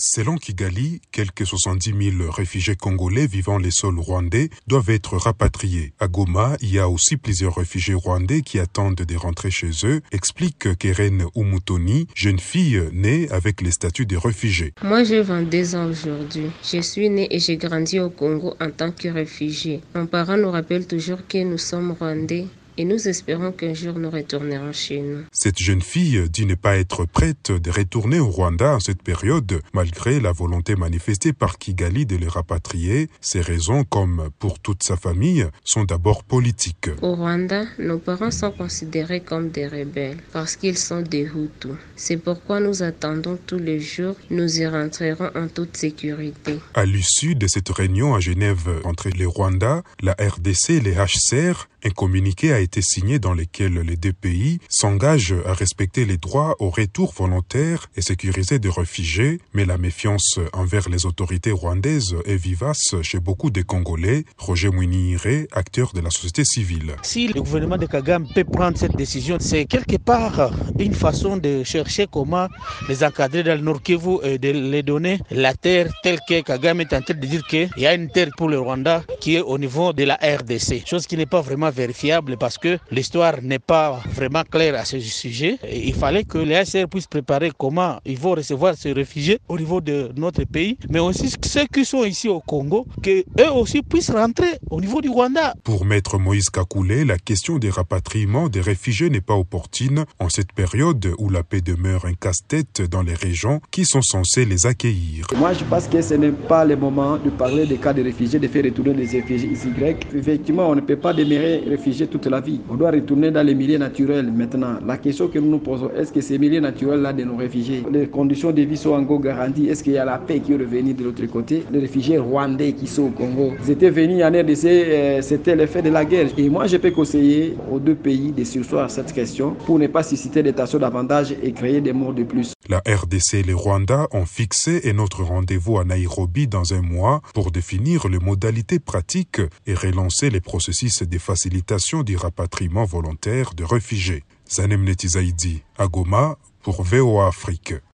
Selon Kigali, quelques 70 000 réfugiés congolais vivant les sols rwandais doivent être rapatriés. À Goma, il y a aussi plusieurs réfugiés rwandais qui attendent de rentrer chez eux, explique Keren Umutoni, jeune fille née avec les statuts de réfugiés. Moi, j'ai 22 ans aujourd'hui. Je suis née et j'ai grandi au Congo en tant que réfugié. Mon parent nous rappelle toujours que nous sommes rwandais et nous espérons qu'un jour nous retournerons chez nous. Cette jeune fille dit ne pas être prête de retourner au Rwanda en cette période, malgré la volonté manifestée par Kigali de les rapatrier. Ces raisons, comme pour toute sa famille, sont d'abord politiques. Au Rwanda, nos parents sont considérés comme des rebelles parce qu'ils sont des Hutus. C'est pourquoi nous attendons tous les jours, nous y rentrerons en toute sécurité. À l'issue de cette réunion à Genève entre les Rwanda, la RDC et les HCR, un communiqué a été signé dans lequel les deux pays s'engagent à respecter les droits au retour volontaire et sécurisé des réfugiés, mais la méfiance envers les autorités rwandaises est vivace chez beaucoup de Congolais. Roger Mouiniré, acteur de la société civile. Si le gouvernement de Kagame peut prendre cette décision, c'est quelque part une façon de chercher comment les encadrer dans le Nord Kivu et de les donner la terre telle que Kagame est en train de dire qu'il y a une terre pour le Rwanda qui est au niveau de la RDC, chose qui n'est pas vraiment vérifiable parce que l'histoire n'est pas vraiment claire à ce sujet. il fallait que les HCR puissent préparer comment ils vont recevoir ces réfugiés au niveau de notre pays, mais aussi ceux qui sont ici au Congo, qu'eux aussi puissent rentrer au niveau du Rwanda. Pour Maître Moïse Kakoulé, la question des rapatriements des réfugiés n'est pas opportune en cette période où la paix demeure un casse-tête dans les régions qui sont censées les accueillir. Moi, je pense que ce n'est pas le moment de parler des cas de réfugiés, de faire retourner les réfugiés Y. Effectivement, on ne peut pas demeurer réfugié toute la vie. On doit retourner dans les milieux naturels maintenant. La question que nous nous posons, est-ce que ces milieux naturels-là de nos réfugiés, les conditions de vie sont encore garanties? Est-ce qu'il y a la paix qui est revenue de l'autre côté? Les réfugiés rwandais qui sont au Congo, ils étaient venus en RDC, euh, c'était l'effet de la guerre. Et moi, je peux conseiller aux deux pays de sursoir cette question pour ne pas susciter des tensions davantage et créer des morts de plus. La RDC et les Rwanda ont fixé un autre rendez-vous à Nairobi dans un mois pour définir les modalités pratiques et relancer les processus de facilitation du rapatriement volontaire de réfugiés. Zanem Netizaidi, à Goma, pour VOA Afrique.